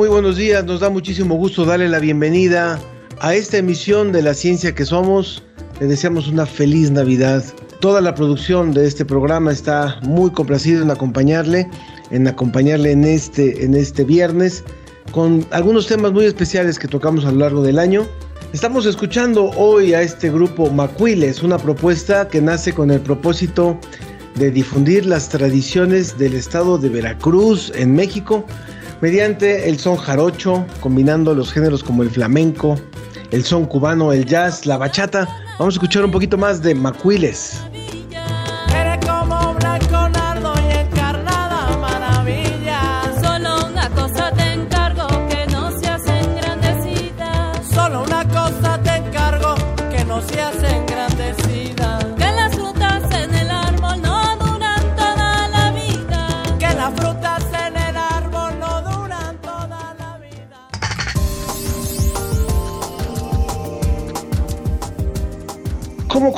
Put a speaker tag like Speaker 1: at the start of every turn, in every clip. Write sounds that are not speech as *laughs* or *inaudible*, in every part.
Speaker 1: Muy buenos días. Nos da muchísimo gusto darle la bienvenida a esta emisión de La Ciencia que Somos. Le deseamos una feliz Navidad. Toda la producción de este programa está muy complacida en acompañarle, en acompañarle en este, en este viernes con algunos temas muy especiales que tocamos a lo largo del año. Estamos escuchando hoy a este grupo Macuiles, una propuesta que nace con el propósito de difundir las tradiciones del estado de Veracruz en México mediante el son jarocho, combinando los géneros como el flamenco, el son cubano, el jazz, la bachata. Vamos a escuchar un poquito más de Macuiles.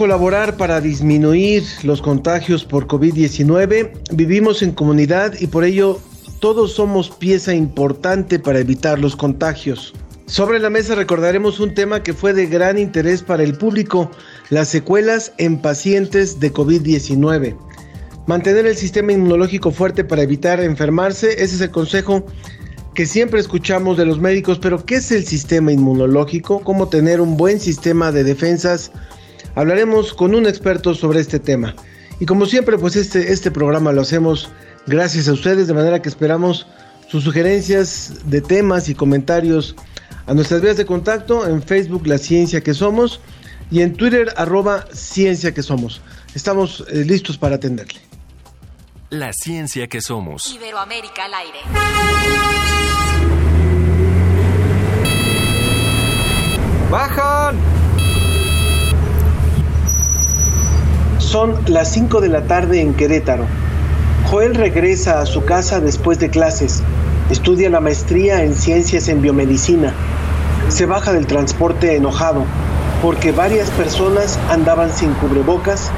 Speaker 1: Colaborar para disminuir los contagios por COVID-19? Vivimos en comunidad y por ello todos somos pieza importante para evitar los contagios. Sobre la mesa recordaremos un tema que fue de gran interés para el público, las secuelas en pacientes de COVID-19. Mantener el sistema inmunológico fuerte para evitar enfermarse, ese es el consejo que siempre escuchamos de los médicos, pero ¿qué es el sistema inmunológico? ¿Cómo tener un buen sistema de defensas? Hablaremos con un experto sobre este tema. Y como siempre, pues este, este programa lo hacemos gracias a ustedes, de manera que esperamos sus sugerencias de temas y comentarios a nuestras vías de contacto en Facebook La Ciencia que Somos y en Twitter arroba Ciencia que Somos. Estamos eh, listos para atenderle.
Speaker 2: La Ciencia que Somos.
Speaker 3: Iberoamérica al aire.
Speaker 1: ¡Bajan! Son las 5 de la tarde en Querétaro. Joel regresa a su casa después de clases. Estudia la maestría en ciencias en biomedicina. Se baja del transporte enojado porque varias personas andaban sin cubrebocas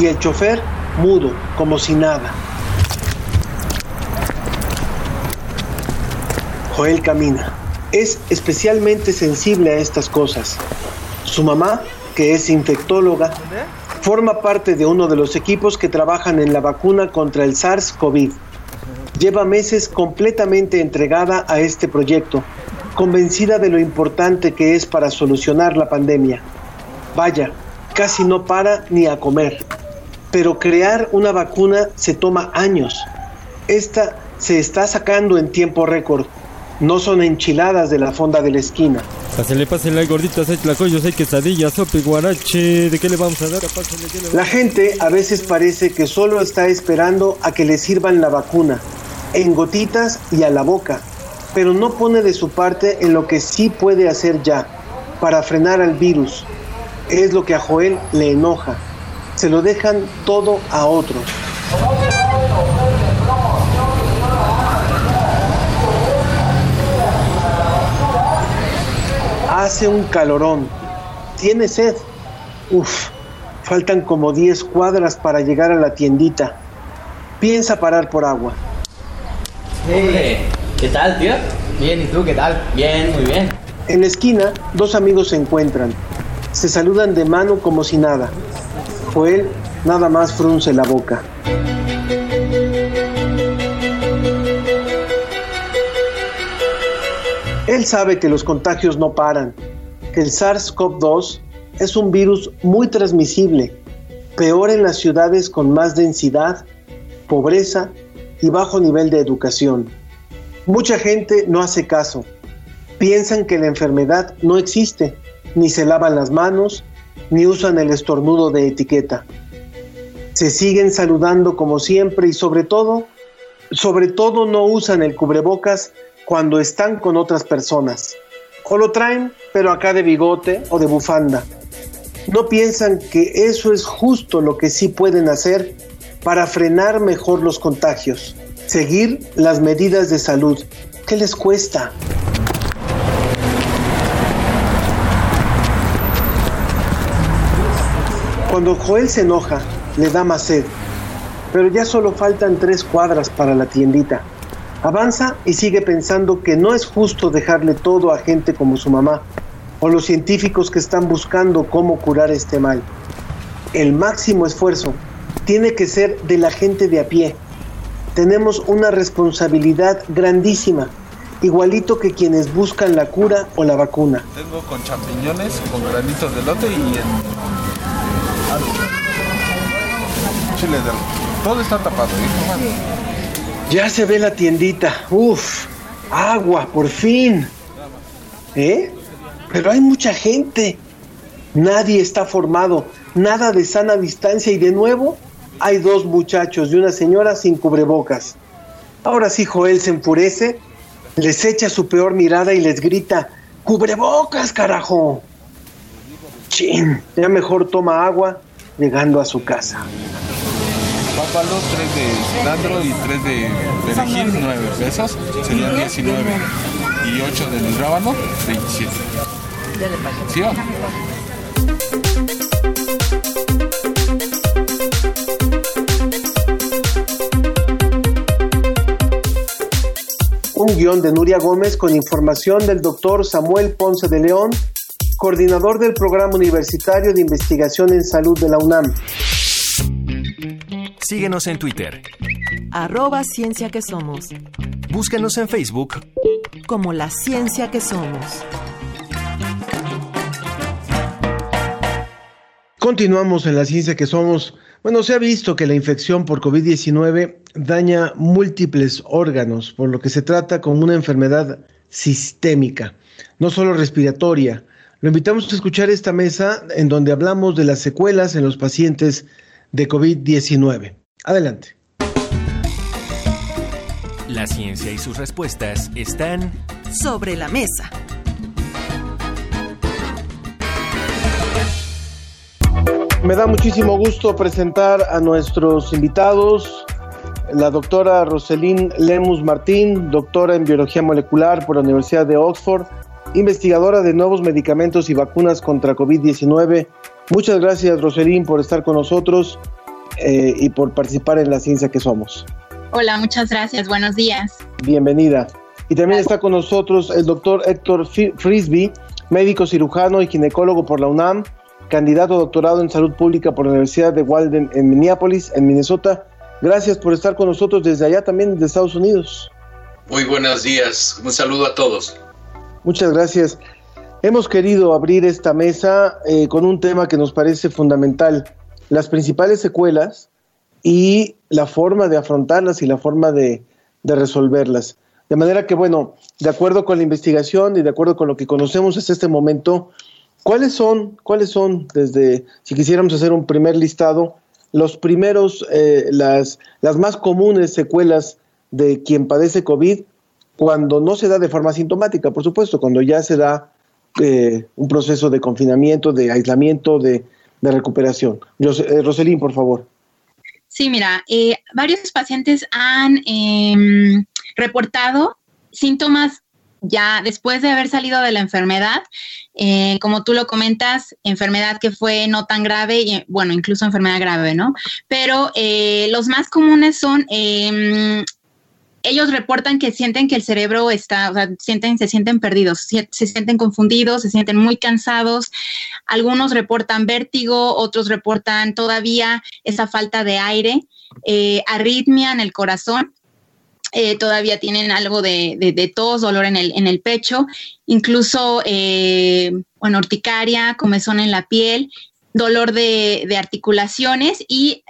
Speaker 1: y el chofer mudo, como si nada. Joel camina. Es especialmente sensible a estas cosas. Su mamá, que es infectóloga, Forma parte de uno de los equipos que trabajan en la vacuna contra el SARS-CoV. Lleva meses completamente entregada a este proyecto, convencida de lo importante que es para solucionar la pandemia. Vaya, casi no para ni a comer. Pero crear una vacuna se toma años. Esta se está sacando en tiempo récord no son enchiladas de la fonda de la esquina.
Speaker 4: Pásale, pásale, gorditas, hay tlacoyos, hay quesadillas, sopa y guarache. ¿De qué le vamos a dar?
Speaker 1: la gente a veces parece que solo está esperando a que le sirvan la vacuna, en gotitas y a la boca, pero no pone de su parte en lo que sí puede hacer ya, para frenar al virus. Es lo que a Joel le enoja. Se lo dejan todo a otros. Hace un calorón. Tiene sed. Uf, faltan como 10 cuadras para llegar a la tiendita. Piensa parar por agua.
Speaker 5: ¿qué tal, tío? Bien, ¿y tú qué tal? Bien, muy bien.
Speaker 1: En la esquina, dos amigos se encuentran. Se saludan de mano como si nada. Joel nada más frunce la boca. Él sabe que los contagios no paran, que el SARS-CoV-2 es un virus muy transmisible, peor en las ciudades con más densidad, pobreza y bajo nivel de educación. Mucha gente no hace caso, piensan que la enfermedad no existe, ni se lavan las manos, ni usan el estornudo de etiqueta. Se siguen saludando como siempre y sobre todo, sobre todo no usan el cubrebocas cuando están con otras personas. O lo traen, pero acá de bigote o de bufanda. No piensan que eso es justo lo que sí pueden hacer para frenar mejor los contagios. Seguir las medidas de salud. ¿Qué les cuesta? Cuando Joel se enoja, le da más sed. Pero ya solo faltan tres cuadras para la tiendita. Avanza y sigue pensando que no es justo dejarle todo a gente como su mamá o los científicos que están buscando cómo curar este mal. El máximo esfuerzo tiene que ser de la gente de a pie. Tenemos una responsabilidad grandísima, igualito que quienes buscan la cura o la vacuna.
Speaker 3: Tengo con champiñones, con granitos de lote y en... chile de... Todo está tapado. ¿eh?
Speaker 1: Ya se ve la tiendita. Uf, agua, por fin. ¿Eh? Pero hay mucha gente. Nadie está formado. Nada de sana distancia. Y de nuevo, hay dos muchachos y una señora sin cubrebocas. Ahora sí, Joel se enfurece, les echa su peor mirada y les grita: ¡Cubrebocas, carajo! Chin, ya mejor toma agua llegando a su casa
Speaker 3: pápalo, 3 de cilantro y 3 de perejil, 9 pesos, serían 19. Y 8 del rábano, 27. ¿Sí o?
Speaker 1: Un guion de Nuria Gómez con información del doctor Samuel Ponce de León, coordinador del Programa Universitario de Investigación en Salud de la UNAM.
Speaker 2: Síguenos en Twitter.
Speaker 5: Arroba Ciencia que Somos.
Speaker 2: Búscanos en Facebook.
Speaker 5: Como la Ciencia que Somos.
Speaker 1: Continuamos en la ciencia que somos. Bueno, se ha visto que la infección por COVID-19 daña múltiples órganos, por lo que se trata como una enfermedad sistémica, no solo respiratoria. Lo invitamos a escuchar esta mesa en donde hablamos de las secuelas en los pacientes de COVID-19. Adelante.
Speaker 2: La ciencia y sus respuestas están
Speaker 5: sobre la mesa.
Speaker 1: Me da muchísimo gusto presentar a nuestros invitados, la doctora Roselín Lemus Martín, doctora en biología molecular por la Universidad de Oxford, investigadora de nuevos medicamentos y vacunas contra COVID-19. Muchas gracias, Roselín, por estar con nosotros. Eh, y por participar en la ciencia que somos.
Speaker 6: Hola, muchas gracias. Buenos días.
Speaker 1: Bienvenida. Y también está con nosotros el doctor Héctor Frisby, médico cirujano y ginecólogo por la UNAM, candidato a doctorado en salud pública por la Universidad de Walden en Minneapolis, en Minnesota. Gracias por estar con nosotros desde allá también, de Estados Unidos.
Speaker 7: Muy buenos días. Un saludo a todos.
Speaker 1: Muchas gracias. Hemos querido abrir esta mesa eh, con un tema que nos parece fundamental las principales secuelas y la forma de afrontarlas y la forma de, resolverlas. De manera que, bueno, de acuerdo con la investigación y de acuerdo con lo que conocemos hasta este momento, ¿cuáles son, cuáles son, desde, si quisiéramos hacer un primer listado, los primeros, eh, las, las más comunes secuelas de quien padece COVID cuando no se da de forma sintomática, por supuesto, cuando ya se da eh, un proceso de confinamiento, de aislamiento, de, de recuperación. Eh, Roselín, por favor.
Speaker 6: Sí, mira, eh, varios pacientes han em, reportado síntomas ya después de haber salido de la enfermedad, eh, como tú lo comentas, enfermedad que fue no tan grave, y, bueno, incluso enfermedad grave, ¿no? Pero los más comunes son em, ellos reportan que sienten que el cerebro está, o sea, sienten, se sienten perdidos, se, sienten confundidos, se sienten muy cansados. Algunos reportan vértigo, otros reportan todavía esa falta de aire, eh, arritmia en el corazón. Eh, todavía tienen algo de, tos, dolor en el, en el pecho, incluso, eh, bueno, comezón en la piel, dolor de, articulaciones y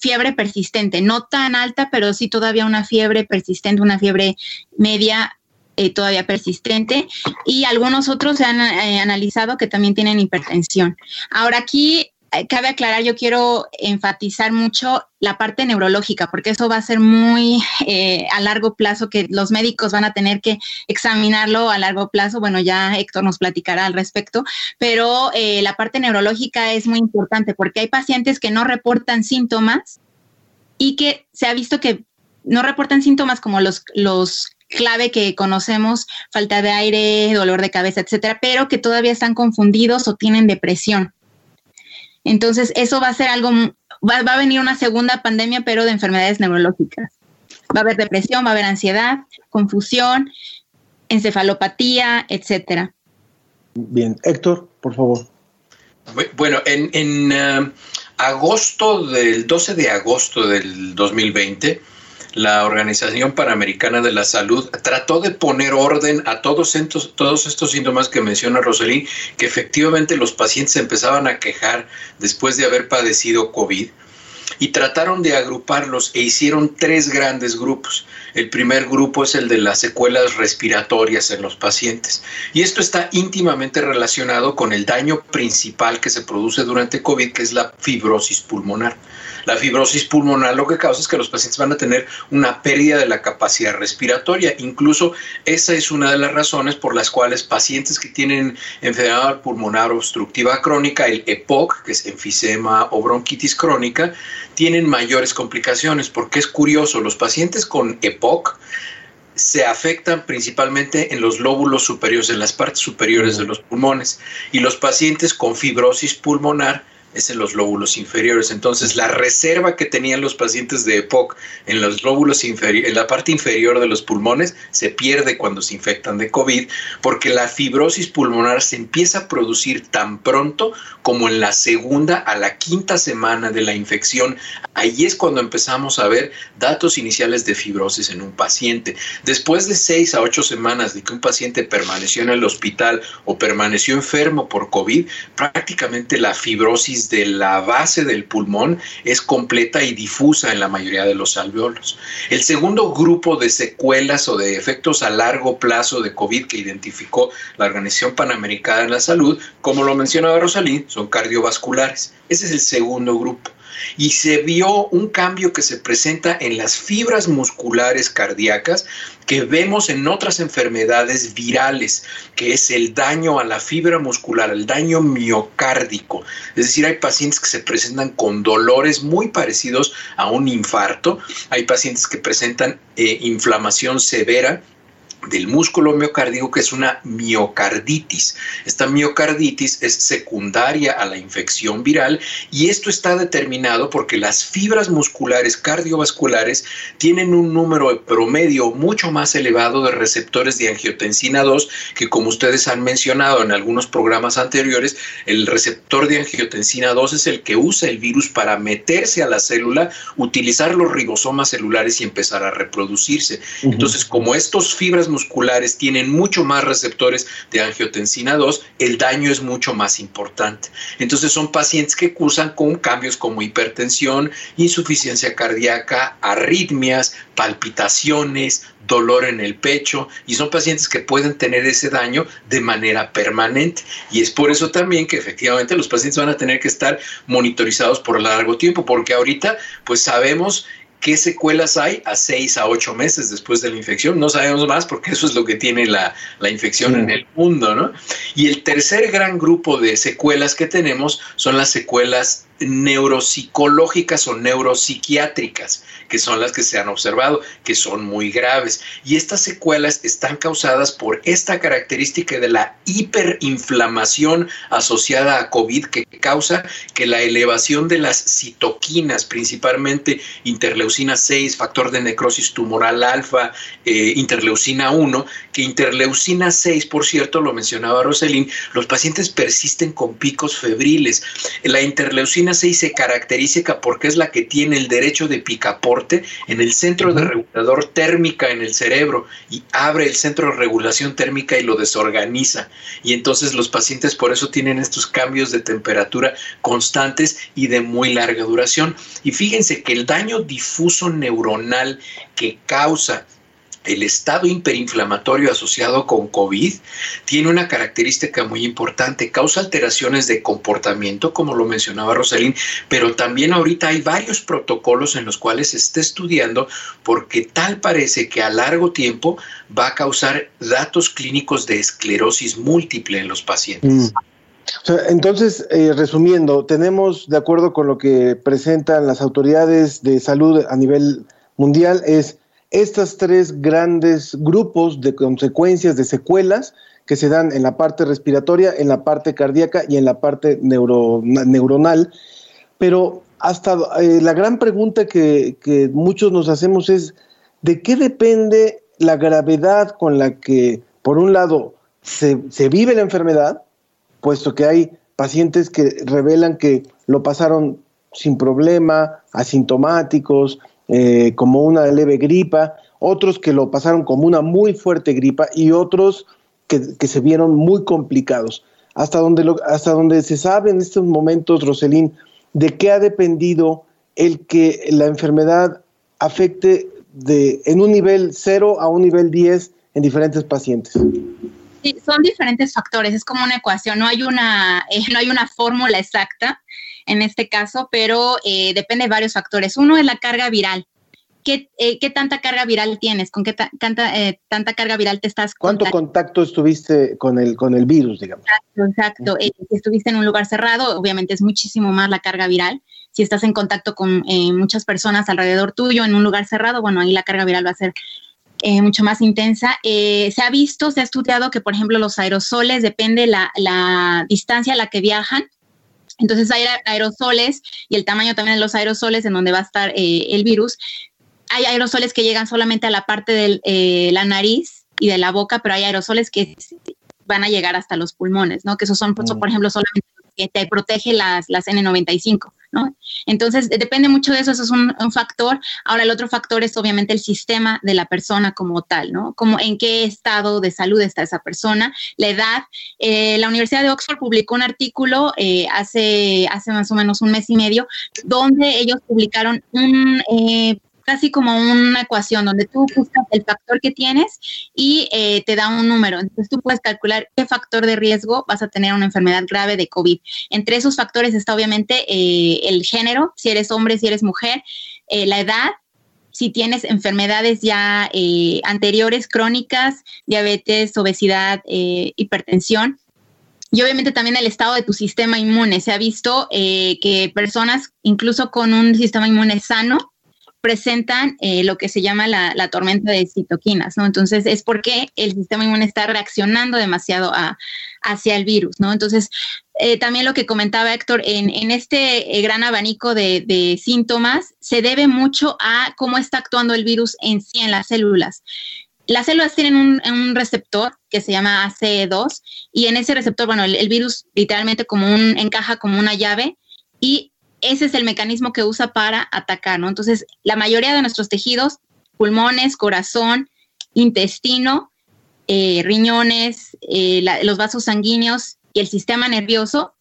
Speaker 6: fiebre persistente, no tan alta, pero sí todavía una fiebre persistente, una fiebre media eh, todavía persistente y algunos otros se han eh, analizado que también tienen hipertensión. Ahora aquí cabe aclarar, yo quiero enfatizar mucho la parte neurológica, porque eso va a ser muy eh, a largo plazo, que los médicos van a tener que examinarlo a largo plazo. Bueno, ya Héctor nos platicará al respecto, pero eh, la parte neurológica es muy importante porque hay pacientes que no reportan síntomas y que se ha visto que no reportan síntomas como los, los clave que conocemos, falta de aire, dolor de cabeza, etcétera, pero que todavía están confundidos o tienen depresión. Entonces, eso va a ser algo, va, a venir una segunda pandemia, pero de enfermedades neurológicas. Va a haber depresión, va a haber ansiedad, confusión, encefalopatía, etcétera.
Speaker 1: Bien, Héctor, por favor.
Speaker 7: Bueno, en, eh, agosto del 12 de agosto del 2020, la Organización Panamericana de la Salud trató de poner orden a todos estos, síntomas que menciona Roselín, que efectivamente los pacientes empezaban a quejar después de haber padecido COVID y trataron de agruparlos e hicieron tres grandes grupos. El primer grupo es el de las secuelas respiratorias en los pacientes y esto está íntimamente relacionado con el daño principal que se produce durante COVID, que es la fibrosis pulmonar. La fibrosis pulmonar lo que causa es que los pacientes van a tener una pérdida de la capacidad respiratoria. Incluso esa es una de las razones por las cuales pacientes que tienen enfermedad pulmonar obstructiva crónica, el EPOC, que es enfisema o bronquitis crónica, tienen mayores complicaciones. Porque es curioso, los pacientes con EPOC se afectan principalmente en los lóbulos superiores, en las partes superiores de los pulmones. Y los pacientes con fibrosis pulmonar es en los lóbulos inferiores. Entonces, la reserva que tenían los pacientes de EPOC en los lóbulos inferiores, en la parte inferior de los pulmones, se pierde cuando se infectan de COVID, porque la fibrosis pulmonar se empieza a producir tan pronto como en la segunda a la quinta semana de la infección. Ahí es cuando empezamos a ver datos iniciales de fibrosis en un paciente. Después de seis a ocho semanas de que un paciente permaneció en el hospital o permaneció enfermo por COVID, prácticamente la fibrosis de la base del pulmón es completa y difusa en la mayoría de los alveolos. El segundo grupo de secuelas o de efectos a largo plazo de COVID que identificó la Organización Panamericana de la Salud, como lo mencionaba Rosalí, son cardiovasculares. Ese es el segundo grupo y se vio un cambio que se presenta en las fibras musculares cardíacas que vemos en otras enfermedades virales, que es el daño a la fibra muscular, el daño miocárdico. Es decir, hay pacientes que se presentan con dolores muy parecidos a un infarto, hay pacientes que presentan eh, inflamación severa del músculo miocárdico que es una miocarditis. Esta miocarditis es secundaria a la infección viral y esto está determinado porque las fibras musculares cardiovasculares tienen un número promedio mucho más elevado de receptores de angiotensina 2 que como ustedes han mencionado en algunos programas anteriores, el receptor de angiotensina 2 es el que usa el virus para meterse a la célula, utilizar los ribosomas celulares y empezar a reproducirse. Entonces, como estos fibras musculares tienen mucho más receptores de angiotensina 2, el daño es mucho más importante. Entonces son pacientes que cursan con cambios como hipertensión, insuficiencia cardíaca, arritmias, palpitaciones, dolor en el pecho y son pacientes que pueden tener ese daño de manera permanente. Y es por eso también que efectivamente los pacientes van a tener que estar monitorizados por largo tiempo, porque ahorita pues sabemos qué secuelas hay a seis a ocho meses después de la infección. No sabemos más porque eso es lo que tiene la, infección en el mundo, ¿no? Y el tercer gran grupo de secuelas que tenemos son las secuelas neuropsicológicas o neuropsiquiátricas, que son las que se han observado, que son muy graves. Y estas secuelas están causadas por esta característica de la hiperinflamación asociada a COVID que causa que la elevación de las citoquinas, principalmente interleucina 6, factor de necrosis tumoral alfa, eh, interleucina 1, que interleucina 6, por cierto, lo mencionaba Roselín, los pacientes persisten con picos febriles. La interleucina 6 se caracteriza porque es la que tiene el derecho de picaporte en el centro de regulador térmica en el cerebro y abre el centro de regulación térmica y lo desorganiza. Y entonces los pacientes por eso tienen estos cambios de temperatura constantes y de muy larga duración. Y fíjense que el daño difuso neuronal que causa el estado hiperinflamatorio asociado con COVID tiene una característica muy importante, causa alteraciones de comportamiento, como lo mencionaba Rosalín, pero también ahorita hay varios protocolos en los cuales se está estudiando porque tal parece que a largo tiempo va a causar datos clínicos de esclerosis múltiple en los pacientes. Mm.
Speaker 1: entonces, eh, resumiendo, tenemos, de acuerdo con lo que presentan las autoridades de salud a nivel mundial, es estas tres grandes grupos de consecuencias, de secuelas que se dan en la parte respiratoria, en la parte cardíaca y en la parte neuronal. Pero hasta eh, la gran pregunta que, muchos nos hacemos es, ¿de qué depende la gravedad con la que, por un lado, se, se vive la enfermedad, puesto que hay pacientes que revelan que lo pasaron sin problema, asintomáticos, eh, como una leve gripa, otros que lo pasaron como una muy fuerte gripa y otros que, se vieron muy complicados. Hasta donde, hasta donde se sabe en estos momentos, Roselín, de qué ha dependido el que la enfermedad afecte de, en un nivel 0 a un nivel 10 en diferentes pacientes.
Speaker 6: Sí, son diferentes factores, es como una ecuación, no hay una, eh, no hay una fórmula exacta en este caso, pero eh, depende de varios factores. Uno es la carga viral. ¿Qué, eh, qué tanta carga viral tienes? ¿Con qué tanta, eh, tanta carga viral te estás
Speaker 1: ¿Cuánto contacto estuviste con el, con el virus, digamos?
Speaker 6: Exacto, exacto. si estuviste en un lugar cerrado, obviamente es muchísimo más la carga viral. Si estás en contacto con muchas personas alrededor tuyo en un lugar cerrado, bueno, ahí la carga viral va a ser mucho más intensa. se ha visto, se ha estudiado que, por ejemplo, los aerosoles, depende la, la distancia a la que viajan, entonces hay aerosoles y el tamaño también de los aerosoles en donde va a estar eh, el virus. Hay aerosoles que llegan solamente a la parte de eh, la nariz y de la boca, pero hay aerosoles que van a llegar hasta los pulmones, ¿no? Que esos son, pues, mm. por ejemplo, solamente que te protege las, las N95, ¿no? Entonces, depende mucho de eso, eso es un, factor. Ahora, el otro factor es obviamente el sistema de la persona como tal, ¿no? Como en qué estado de salud está esa persona, la edad. Eh, la Universidad de Oxford publicó un artículo eh, hace, hace más o menos un mes y medio, donde ellos publicaron un eh, casi como una ecuación donde tú buscas el factor que tienes y eh, te da un número. Entonces tú puedes calcular qué factor de riesgo vas a tener una enfermedad grave de COVID. Entre esos factores está obviamente eh, el género, si eres hombre, si eres mujer, eh, la edad, si tienes enfermedades ya anteriores, crónicas, diabetes, obesidad, hipertensión. Y obviamente también el estado de tu sistema inmune. Se ha visto que personas, incluso con un sistema inmune sano, presentan eh, lo que se llama la, tormenta de citoquinas, ¿no? Entonces es porque el sistema inmune está reaccionando demasiado hacia el virus, ¿no? Entonces, eh, también lo que comentaba Héctor, en, este eh, gran abanico de, síntomas se debe mucho a cómo está actuando el virus en sí en las células. Las células tienen un, receptor que se llama ACE2 y en ese receptor, bueno, el, el virus literalmente como un, encaja como una llave y ese es el mecanismo que usa para atacar, ¿no? Entonces, la mayoría de nuestros tejidos, pulmones, corazón, intestino, eh, riñones, eh, los vasos sanguíneos y el sistema nervioso,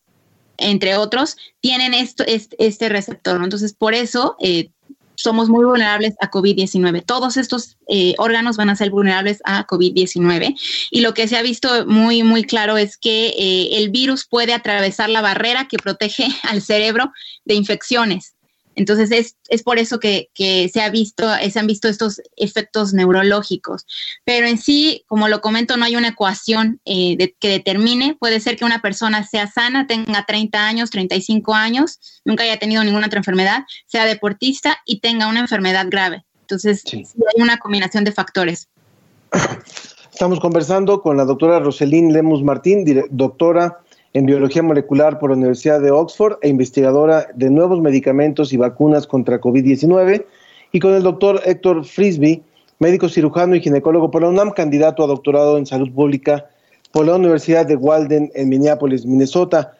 Speaker 6: entre otros, tienen esto, este, receptor, ¿no? Entonces, por eso eh, somos muy vulnerables a COVID-19. Todos estos eh, órganos van a ser vulnerables a COVID-19. Y lo que se ha visto muy, muy claro es que eh, el virus puede atravesar la barrera que protege *laughs* al cerebro de infecciones. Entonces es, es por eso que, que, se, ha visto, se han visto estos efectos neurológicos. Pero en sí, como lo comento, no hay una ecuación eh, que determine. Puede ser que una persona sea sana, tenga 30 años, 35 años, nunca haya tenido ninguna otra enfermedad, sea deportista y tenga una enfermedad grave. Entonces, sí. hay una combinación de factores.
Speaker 1: Estamos conversando con la doctora Roselín Lemus Martín, doctora en biología molecular por la Universidad de Oxford e investigadora de nuevos medicamentos y vacunas contra COVID-19, y con el doctor Héctor Frisby, médico cirujano y ginecólogo por la UNAM, candidato a doctorado en salud pública por la Universidad de Walden en Minneapolis, Minnesota.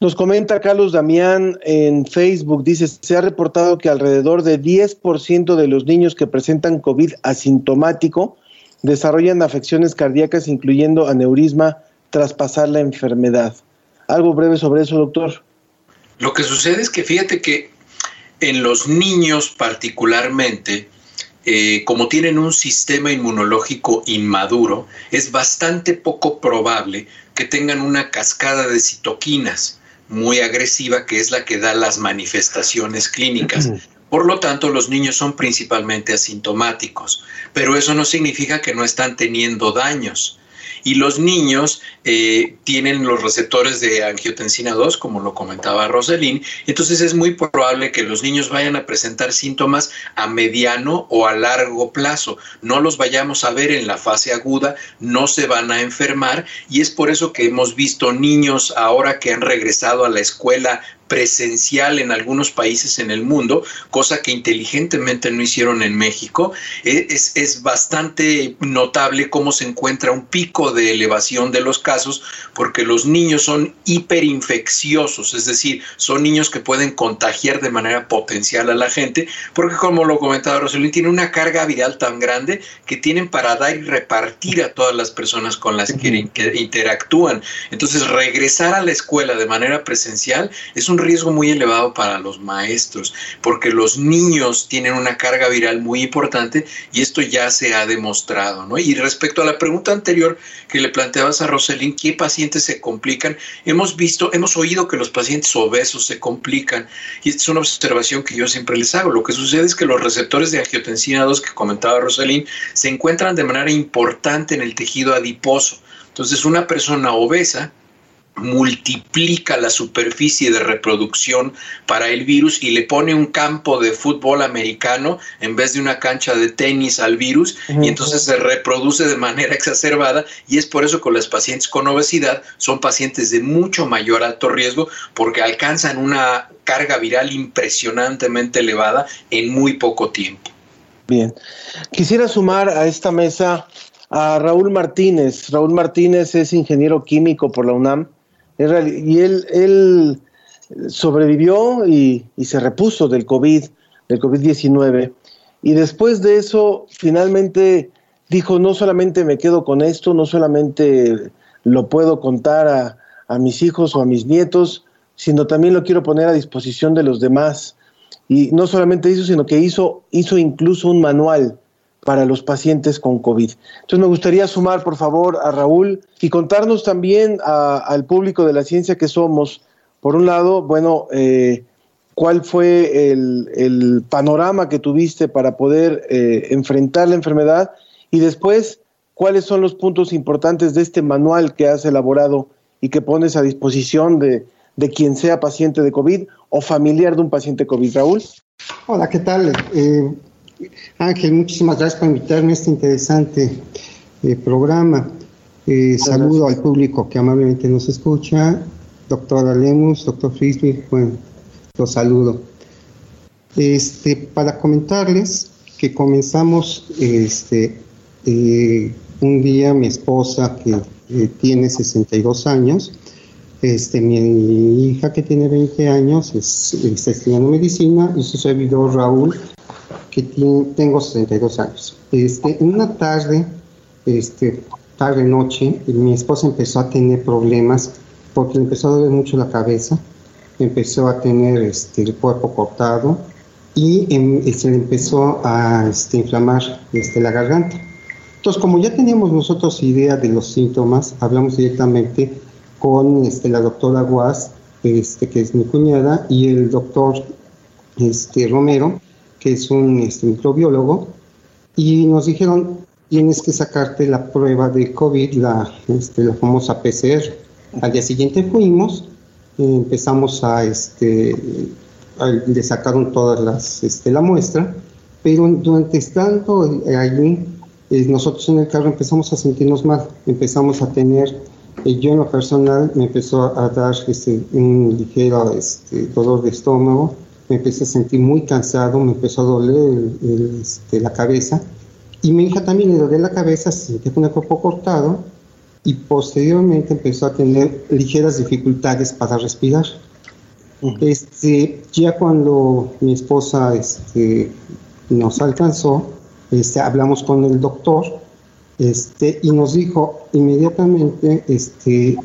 Speaker 1: Nos comenta Carlos Damián en Facebook, dice, se ha reportado que alrededor de 10% de los niños que presentan COVID asintomático desarrollan afecciones cardíacas, incluyendo aneurisma, tras pasar la enfermedad. Algo breve sobre eso, doctor.
Speaker 7: Lo que sucede es que fíjate que en los niños particularmente, eh, como tienen un sistema inmunológico inmaduro, es bastante poco probable que tengan una cascada de citoquinas muy agresiva que es la que da las manifestaciones clínicas. Por lo tanto, los niños son principalmente asintomáticos, pero eso no significa que no están teniendo daños y los niños eh, tienen los receptores de angiotensina 2, como lo comentaba Roselín, entonces es muy probable que los niños vayan a presentar síntomas a mediano o a largo plazo. No los vayamos a ver en la fase aguda, no se van a enfermar y es por eso que hemos visto niños ahora que han regresado a la escuela presencial en algunos países en el mundo, cosa que inteligentemente no hicieron en México. E, es, es, bastante notable cómo se encuentra un pico de elevación de los casos, porque los niños son hiperinfecciosos, es decir, son niños que pueden contagiar de manera potencial a la gente, porque como lo comentaba Roselín, tiene una carga viral tan grande que tienen para dar y repartir a todas las personas con las que interactúan. Entonces, regresar a la escuela de manera presencial es un riesgo muy elevado para los maestros, porque los niños tienen una carga viral muy importante y esto ya se ha demostrado, ¿no? Y respecto a la pregunta anterior que le planteabas a Roselín, ¿qué pacientes se complican? Hemos visto, hemos oído que los pacientes obesos se complican y esta es una observación que yo siempre les hago. Lo que sucede es que los receptores de angiotensina 2 que comentaba Roselín se encuentran de manera importante en el tejido adiposo. Entonces, una persona obesa multiplica la superficie de reproducción para el virus y le pone un campo de fútbol americano en vez de una cancha de tenis al virus y entonces se reproduce de manera *laughs* exacerbada y es por eso que los pacientes con obesidad son pacientes de mucho mayor alto riesgo porque alcanzan una carga viral impresionantemente elevada en muy poco tiempo.
Speaker 1: Bien, quisiera sumar a esta mesa a Raúl Martínez. Raúl Martínez es ingeniero químico por la UNAM y él, sobrevivió y, se repuso del COVID, del COVID-19. Y después de eso, finalmente dijo, no solamente me quedo con esto, no solamente lo puedo contar a, a mis hijos o a mis nietos, sino también lo quiero poner a disposición de los demás. Y no solamente eso, sino que hizo, hizo incluso un manual para los pacientes con COVID. Entonces me gustaría sumar, por favor, a Raúl y contarnos también al público de la ciencia que somos, por un lado, bueno, eh, cuál fue el, panorama que tuviste para poder eh, enfrentar la enfermedad y después, cuáles son los puntos importantes de este manual que has elaborado y que pones a disposición de, quien sea paciente de COVID o familiar de un paciente COVID. Raúl.
Speaker 8: Hola, ¿qué tal? Eh, Ángel, muchísimas gracias por invitarme a este interesante eh, programa. Eh, saludo al público que amablemente nos escucha. Doctora Lemus, doctor Frisby, bueno, los saludo. Este, para comentarles que comenzamos este, eh, un día, mi esposa que tiene 62 años, este, mi hija que tiene 20 años está estudiando medicina y su servidor Raúl que tengo 62 años. Este, en una tarde, este, tarde noche, mi esposa empezó a tener problemas porque le empezó a doler mucho la cabeza, empezó a tener este, el cuerpo cortado y em, se le empezó a este, inflamar este, la garganta. Entonces, como ya teníamos nosotros idea de los síntomas, hablamos directamente con este, la doctora Guas, este, que es mi cuñada, y el doctor este, Romero, que es un este, microbiólogo, y nos dijeron, tienes que sacarte la prueba de COVID, la, este, la famosa PCR. Al día siguiente fuimos, empezamos a, este, le sacaron todas las, este, la muestra, pero durante estando allí, eh, nosotros en el carro empezamos a sentirnos mal, empezamos a tener, eh, yo en lo personal me empezó a dar este, un ligero este, dolor de estómago, me empecé a sentir muy cansado, me empezó a doler este, la cabeza, y mi hija también le dolía la cabeza, se sentía con el cuerpo cortado, y posteriormente empezó a tener ligeras dificultades para respirar. Este, ya cuando mi esposa este, nos alcanzó, este, hablamos con el doctor este, y nos dijo inmediatamente, este,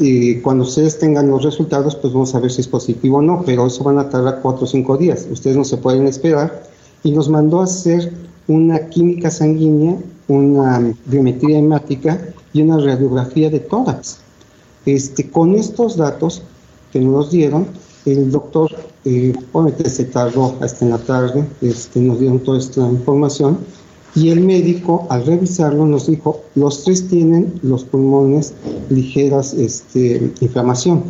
Speaker 8: eh, cuando ustedes tengan los resultados, pues vamos a ver si es positivo o no, pero eso van a tardar cuatro o cinco días, ustedes no se pueden esperar, y nos mandó a hacer una química sanguínea, una biometría hemática y una radiografía de tórax. Este, con estos datos que nos dieron, el doctor, eh, se tardó hasta en la tarde, este, nos dieron toda esta información y el médico al revisarlo nos dijo, los tres tienen los pulmones ligeras este, inflamación.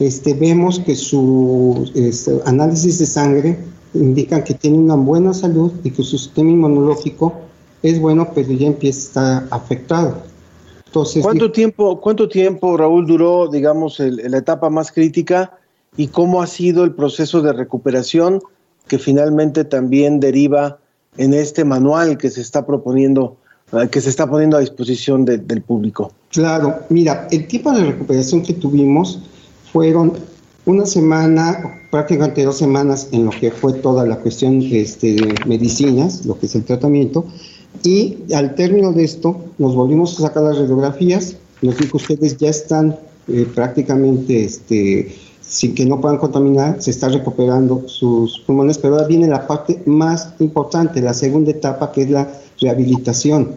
Speaker 8: Este, vemos que su este, análisis de sangre indican que tiene una buena salud y que su sistema inmunológico es bueno, pero ya empieza a estar afectado.
Speaker 1: Entonces, ¿Cuánto tiempo, cuánto tiempo, Raúl, duró, digamos, la etapa más crítica y cómo ha sido el proceso de recuperación que finalmente también deriva en este manual que se está proponiendo, eh, que se está poniendo a disposición del público?
Speaker 8: Claro, mira, el tipo de recuperación que tuvimos fueron una semana, prácticamente dos semanas en lo que fue toda la cuestión este, de medicinas, lo que es el tratamiento, y al término de esto nos volvimos a sacar las radiografías, nos dijo ustedes ya están eh, prácticamente este, sin que no puedan contaminar, se está recuperando sus pulmones, pero ahora viene la parte más importante, la segunda etapa, que es la rehabilitación.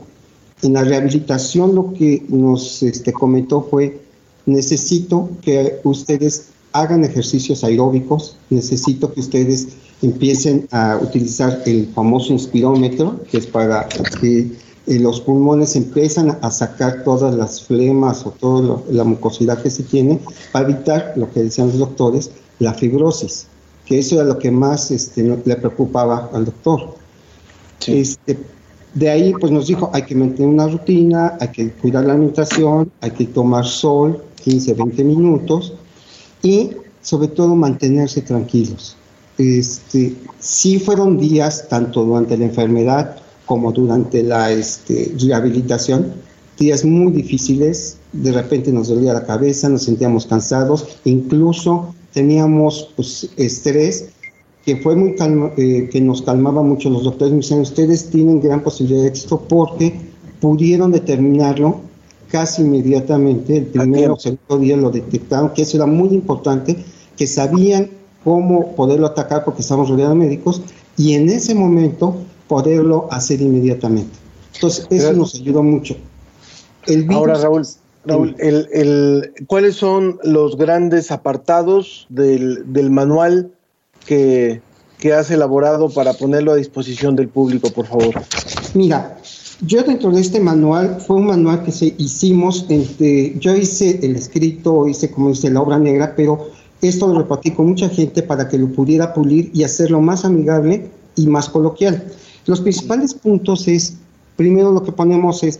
Speaker 8: En la rehabilitación lo que nos este, comentó fue, necesito que ustedes hagan ejercicios aeróbicos, necesito que ustedes empiecen a utilizar el famoso inspirómetro, que es para que eh, los pulmones empiezan a sacar todas las flemas o toda la mucosidad que se tiene para evitar lo que decían los doctores, la fibrosis, que eso era lo que más este, le preocupaba al doctor. Este, de ahí pues nos dijo, hay que mantener una rutina, hay que cuidar la alimentación, hay que tomar sol 15, 20 minutos y sobre todo mantenerse tranquilos. Este, sí fueron días, tanto durante la enfermedad como durante la este, rehabilitación, días muy difíciles, de repente nos dolía la cabeza, nos sentíamos cansados, incluso teníamos pues, estrés que fue muy eh, que nos calmaba mucho los doctores me decían ustedes tienen gran posibilidad de éxito porque pudieron determinarlo casi inmediatamente el primero o segundo día lo detectaron que eso era muy importante que sabían cómo poderlo atacar porque estamos rodeados de médicos y en ese momento poderlo hacer inmediatamente. Entonces, eso nos ayudó mucho.
Speaker 1: Ahora, Raúl, Raúl el, ¿cuáles son los grandes apartados del, manual que, has elaborado para ponerlo a disposición del público, por favor?
Speaker 8: Mira, yo dentro de este manual, fue un manual que se hicimos, entre, yo hice el escrito, hice como dice la obra negra, pero esto lo repartí con mucha gente para que lo pudiera pulir y hacerlo más amigable y más coloquial. Los principales puntos es, primero lo que ponemos es,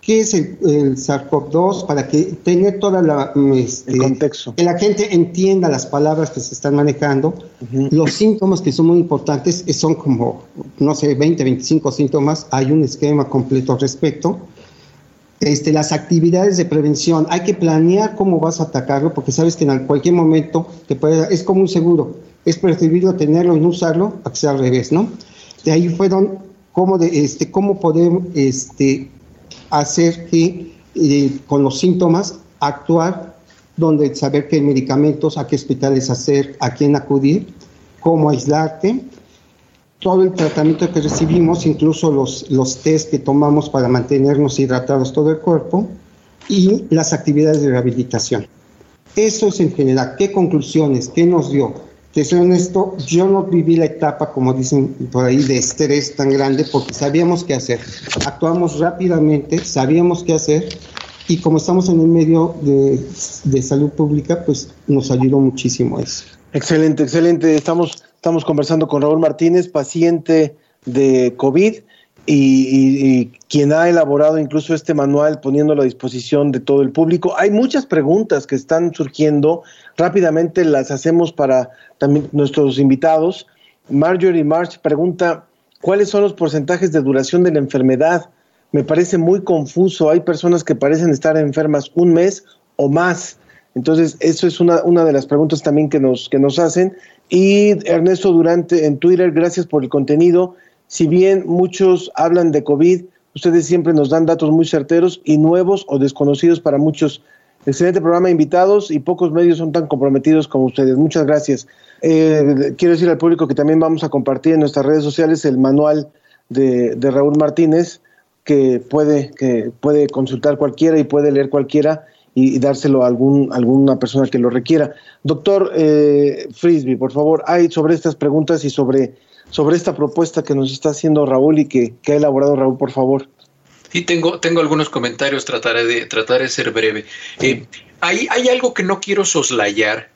Speaker 8: ¿qué es el, el SARS-CoV-2? Para que tenga toda la...
Speaker 1: Este, el contexto.
Speaker 8: Que la gente entienda las palabras que se están manejando. Los síntomas que son muy importantes son como, no sé, 20, 25 síntomas. Hay un esquema completo al respecto. Este, las actividades de prevención, hay que planear cómo vas a atacarlo, porque sabes que en cualquier momento te puede, es como un seguro, es preferible tenerlo y no usarlo a que sea al revés, ¿no? De ahí fueron cómo, de, este, cómo podemos este, hacer que eh, con los síntomas actuar, donde saber qué medicamentos, a qué hospitales hacer, a quién acudir, cómo aislarte, todo el tratamiento que recibimos, incluso los, los test que tomamos para mantenernos hidratados todo el cuerpo y las actividades de rehabilitación. Eso es en general. ¿Qué conclusiones? ¿Qué nos dio? Te soy honesto, yo no viví la etapa, como dicen por ahí, de estrés tan grande porque sabíamos qué hacer. Actuamos rápidamente, sabíamos qué hacer y como estamos en el medio de, de salud pública, pues nos ayudó muchísimo eso.
Speaker 1: Excelente, excelente. Estamos, estamos conversando con Raúl Martínez, paciente de COVID y, quien ha elaborado incluso este manual poniéndolo a disposición de todo el público. Hay muchas preguntas que están surgiendo, rápidamente las hacemos para también nuestros invitados. Marjorie March pregunta, ¿cuáles son los porcentajes de duración de la enfermedad? Me parece muy confuso, hay personas que parecen estar enfermas un mes o más. Entonces, eso es una, una de las preguntas también que nos, que nos hacen. Y Ernesto Durante en Twitter, gracias por el contenido si bien muchos hablan de COVID, ustedes siempre nos dan datos muy certeros y nuevos o desconocidos para muchos. Excelente programa, invitados y pocos medios son tan comprometidos como ustedes. Muchas gracias. Eh, quiero decir al público que también vamos a compartir en nuestras redes sociales el manual de, Raúl Martínez que puede, que puede consultar cualquiera y puede leer cualquiera y, dárselo a algún, alguna persona que lo requiera. Doctor eh, Frisby, por favor, hay sobre estas preguntas y sobre sobre esta propuesta que nos está haciendo Raúl y que, ha elaborado Raúl, por favor.
Speaker 7: Sí, tengo, tengo algunos comentarios, trataré de, trataré de ser breve. Eh, hay, hay algo que no quiero soslayar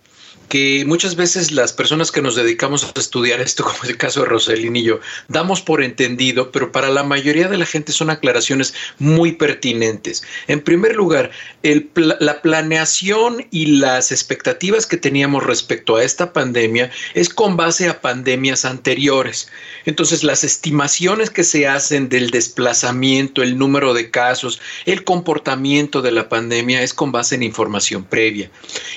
Speaker 7: que muchas veces las personas que nos dedicamos a estudiar esto, *laughs* como es el caso de Roselín y yo, damos por entendido, pero para la mayoría de la gente son aclaraciones muy pertinentes. En primer lugar, la planeación y las expectativas que teníamos respecto a esta pandemia es con base a pandemias anteriores. Entonces, las estimaciones que se hacen del desplazamiento, el número de casos, el comportamiento de la pandemia es con base en información previa.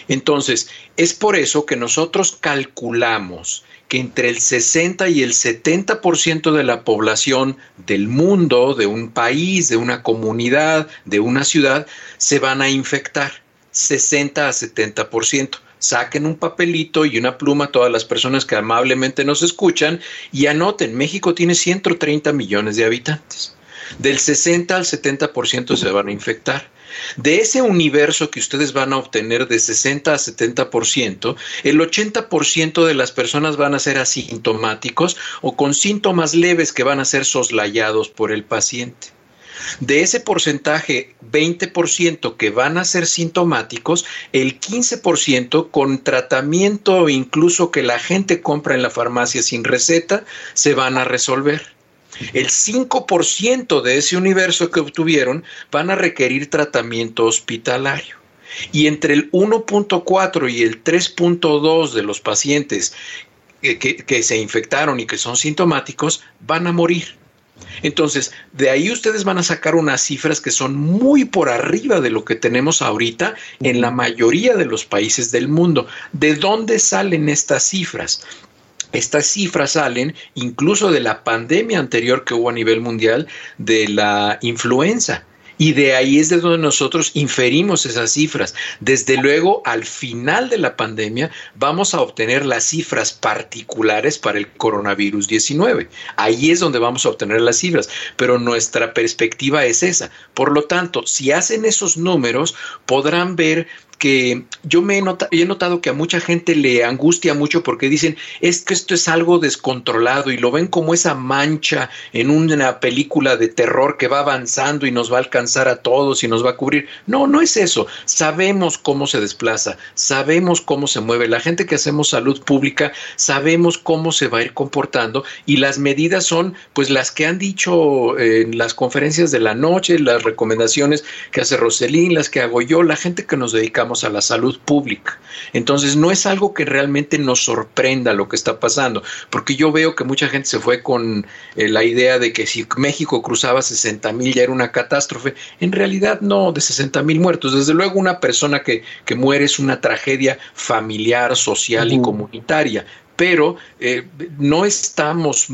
Speaker 7: Entonces, es por eso que nosotros calculamos que entre el 60 y el 70% de la población del mundo, de un país, de una comunidad, de una ciudad, se van a infectar. 60 a 70%. Saquen un papelito y una pluma todas las personas que amablemente nos escuchan y anoten, México tiene 130 millones de habitantes. Del 60 al 70% se van a infectar. De ese universo que ustedes van a obtener de 60 a 70%, el 80% de las personas van a ser asintomáticos o con síntomas leves que van a ser soslayados por el paciente. De ese porcentaje, 20% que van a ser sintomáticos, el 15% con tratamiento incluso que la gente compra en la farmacia sin receta, se van a resolver. El 5% de ese universo que obtuvieron van a requerir tratamiento hospitalario. Y entre el 1.4 y el 3.2 de los pacientes que, que, se infectaron y que son sintomáticos van a morir. Entonces, de ahí ustedes van a sacar unas cifras que son muy por arriba de lo que tenemos ahorita en la mayoría de los países del mundo. ¿De dónde salen estas cifras? Estas cifras salen incluso de la pandemia anterior que hubo a nivel mundial de la influenza. Y de ahí es de donde nosotros inferimos esas cifras. Desde luego, al final de la pandemia, vamos a obtener las cifras particulares para el coronavirus 19. Ahí es donde vamos a obtener las cifras, pero nuestra perspectiva es esa. Por lo tanto, si hacen esos números, podrán ver que yo me he, he, notado que a mucha gente le angustia mucho porque dicen es que esto es algo descontrolado y lo ven como esa mancha en una película de terror que va avanzando y nos va a alcanzar a todos y nos va a cubrir. No, no es eso. Sabemos cómo se desplaza, sabemos cómo se mueve. La gente que hacemos salud pública sabemos cómo se va a ir comportando y las medidas son pues las que han dicho en las conferencias de la noche, las recomendaciones que hace Roselín, las que hago yo, la gente que nos dedicamos a la salud pública. Entonces, no es algo que realmente nos sorprenda lo que está pasando, porque yo veo que mucha gente se fue con eh, la idea de que si México cruzaba 60 mil ya era una catástrofe. En realidad, no, de 60 mil muertos. Desde luego, una persona que, que muere es una tragedia familiar, social y comunitaria, pero eh, no estamos,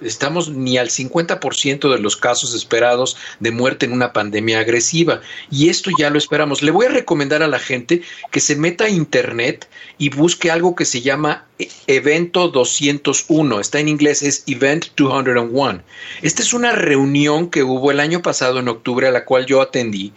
Speaker 7: estamos ni al 50% de los casos esperados de muerte en una pandemia agresiva. Y esto ya lo esperamos. Le voy a recomendar a la gente que se meta a internet y busque algo que se llama Evento 201. Está en inglés, es Event 201. Esta es una reunión que hubo el año pasado en octubre a la cual yo atendí,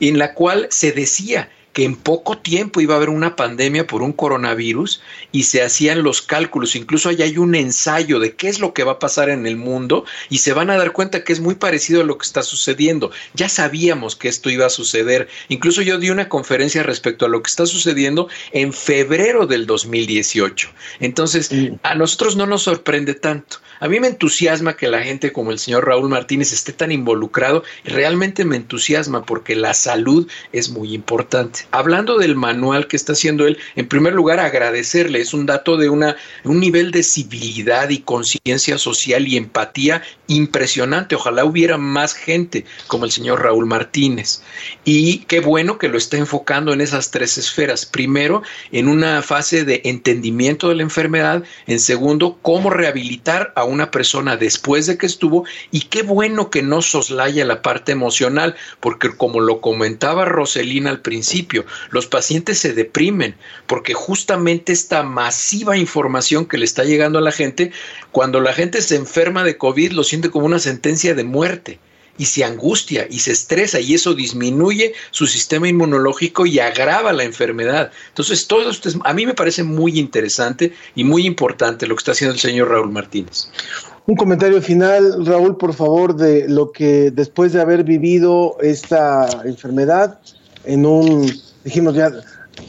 Speaker 7: en la cual se decía que en poco tiempo iba a haber una pandemia por un coronavirus y se hacían los cálculos. Incluso ahí hay un ensayo de qué es lo que va a pasar en el mundo y se van a dar cuenta que es muy parecido a lo que está sucediendo. Ya sabíamos que esto iba a suceder. Incluso yo di una conferencia respecto a lo que está sucediendo en febrero del 2018. Entonces, a nosotros no nos sorprende tanto. A mí me entusiasma que la gente como el señor Raúl Martínez esté tan involucrado y realmente me entusiasma porque la salud es muy importante. Hablando del manual que está haciendo él, en primer lugar agradecerle, es un dato de una, un nivel de civilidad y conciencia social y empatía impresionante. Ojalá hubiera más gente como el señor Raúl Martínez. Y qué bueno que lo está enfocando en esas tres esferas. Primero, en una fase de entendimiento de la enfermedad. En segundo, cómo rehabilitar a una persona después de que estuvo y qué bueno que no soslaya la parte emocional, porque como lo comentaba Roselina al principio, los pacientes se deprimen porque justamente esta masiva información que le está llegando a la gente, cuando la gente se enferma de COVID lo siente como una sentencia de muerte y se angustia y se estresa y eso disminuye su sistema inmunológico y agrava la enfermedad. Entonces, todo esto a mí me parece muy interesante y muy importante lo que está haciendo el señor Raúl Martínez.
Speaker 1: Un comentario final, Raúl, por favor, de lo que después de haber vivido esta enfermedad en un, dijimos ya,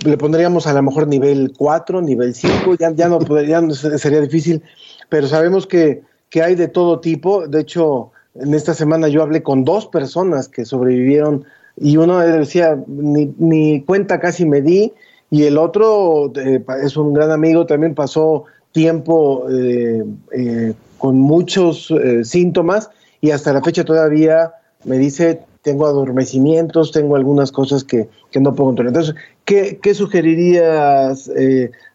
Speaker 1: le pondríamos a lo mejor nivel 4, nivel 5, ya, ya no podría, sería difícil, pero sabemos que, que hay de todo tipo. De hecho, en esta semana yo hablé con dos personas que sobrevivieron y uno decía, ni, cuenta casi me di, y el otro eh, es un gran amigo, también pasó tiempo eh, eh, con muchos síntomas y hasta la fecha todavía me dice, tengo adormecimientos, tengo algunas cosas que, que no puedo controlar. Entonces, ¿qué, qué sugerirías,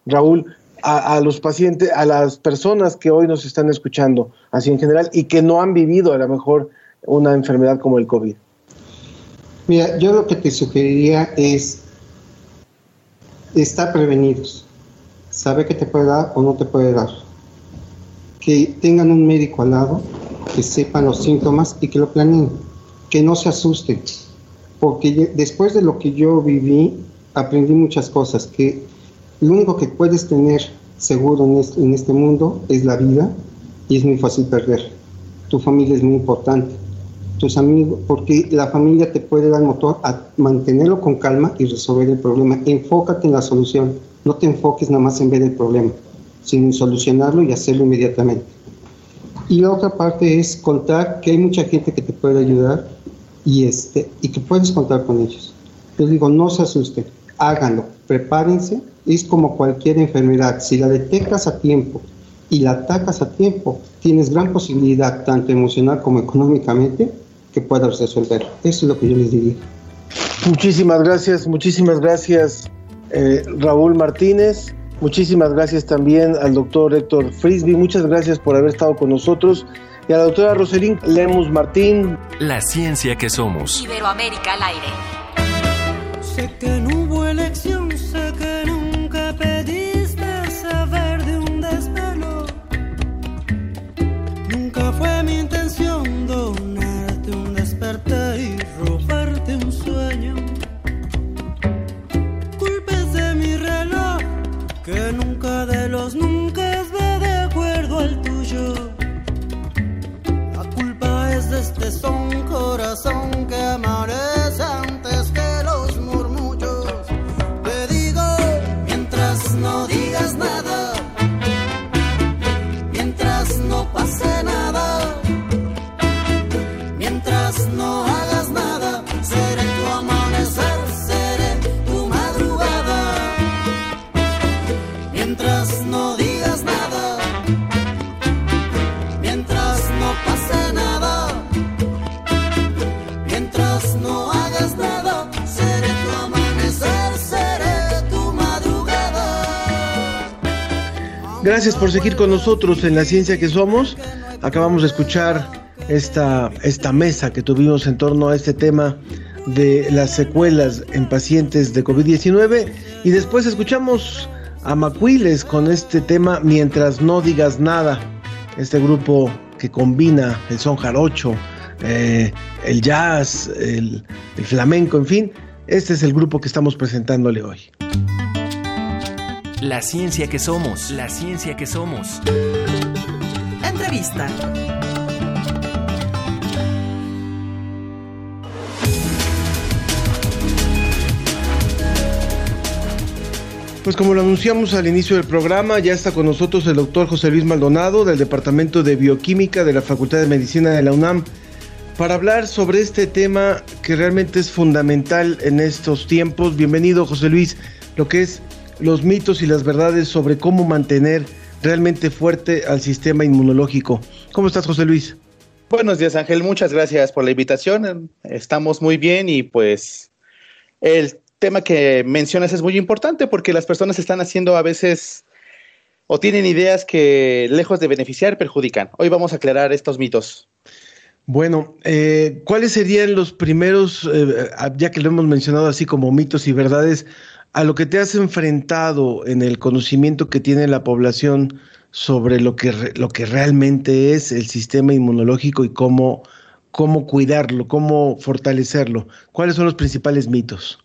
Speaker 1: Raúl, a, los pacientes, a las personas que hoy nos están escuchando, así en general, y que no han vivido a lo mejor una enfermedad como el COVID?
Speaker 8: Mira, yo lo que te sugeriría es estar prevenidos, saber qué te puede dar o no te puede dar, que tengan un médico al lado, que sepan los síntomas y que lo planeen, que no se asusten, porque después de lo que yo viví, aprendí muchas cosas, que lo único que puedes tener seguro en este, mundo es la vida y es muy fácil perder. Tu familia es muy importante. Tus amigos, porque la familia te puede dar motor a mantenerlo con calma y resolver el problema. Enfócate en la solución. No te enfoques nada más en ver el problema, sino en solucionarlo y hacerlo inmediatamente. Y la otra parte es contar que hay mucha gente que te puede ayudar y, este, y que puedes contar con ellos. Yo digo, no se asusten, háganlo, prepárense es como cualquier enfermedad. Si la detectas a tiempo y la atacas a tiempo, tienes gran posibilidad, tanto emocional como económicamente, que puedas resolver. Eso es lo que yo les diría.
Speaker 1: Muchísimas gracias, muchísimas gracias eh, Raúl Martínez. Muchísimas gracias también al doctor Héctor Frisby. Muchas gracias por haber estado con nosotros. Y a la doctora Roselín Lemus Martín.
Speaker 2: La ciencia que somos.
Speaker 5: Iberoamérica al aire.
Speaker 9: Corazón que amarece
Speaker 1: Gracias por seguir con nosotros en la ciencia que somos. Acabamos de escuchar esta, esta mesa que tuvimos en torno a este tema de las secuelas en pacientes de COVID-19 y después escuchamos a Macuiles con este tema Mientras no digas nada, este grupo que combina el son jarocho, eh, el jazz, el, el flamenco, en fin, Este es el grupo que estamos presentándole hoy.
Speaker 2: La ciencia que somos, la ciencia que somos.
Speaker 5: Entrevista.
Speaker 1: Pues como lo anunciamos al inicio del programa, ya está con nosotros el doctor José Luis Maldonado del Departamento de Bioquímica de la Facultad de Medicina de la UNAM para hablar sobre este tema que realmente es fundamental en estos tiempos. Bienvenido José Luis, lo que es los mitos y las verdades sobre cómo mantener realmente fuerte al sistema inmunológico. ¿Cómo estás José Luis?
Speaker 10: Buenos días Ángel, muchas gracias por la invitación. Estamos muy bien y pues el tema que mencionas es muy importante porque las personas están haciendo a veces o tienen ideas que lejos de beneficiar perjudican. Hoy vamos a aclarar estos mitos.
Speaker 1: Bueno, eh, ¿cuáles serían los primeros, eh, ya que lo hemos mencionado así como mitos y verdades, a lo que te has enfrentado en el conocimiento que tiene la población sobre lo que, lo que realmente es el sistema inmunológico y cómo, cómo cuidarlo, cómo fortalecerlo? ¿Cuáles son los principales mitos?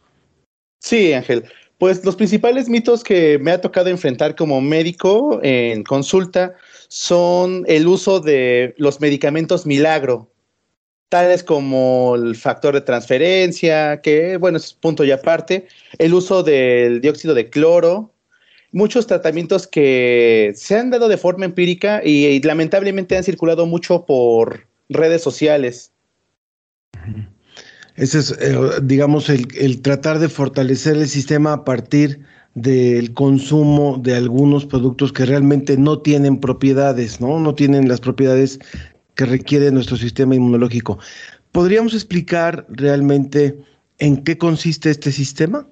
Speaker 10: Sí, Ángel. Pues los principales mitos que me ha tocado enfrentar como médico en consulta son el uso de los medicamentos milagro, tales como el factor de transferencia, que bueno, es punto y aparte, el uso del dióxido de cloro, muchos tratamientos que se han dado de forma empírica y, lamentablemente han circulado mucho por redes sociales.
Speaker 1: Ese es, eh, digamos, el, tratar de fortalecer el sistema a partir del consumo de algunos productos que realmente no tienen propiedades, ¿no? No tienen las propiedades que requiere nuestro sistema inmunológico. ¿Podríamos explicar realmente en qué consiste este sistema?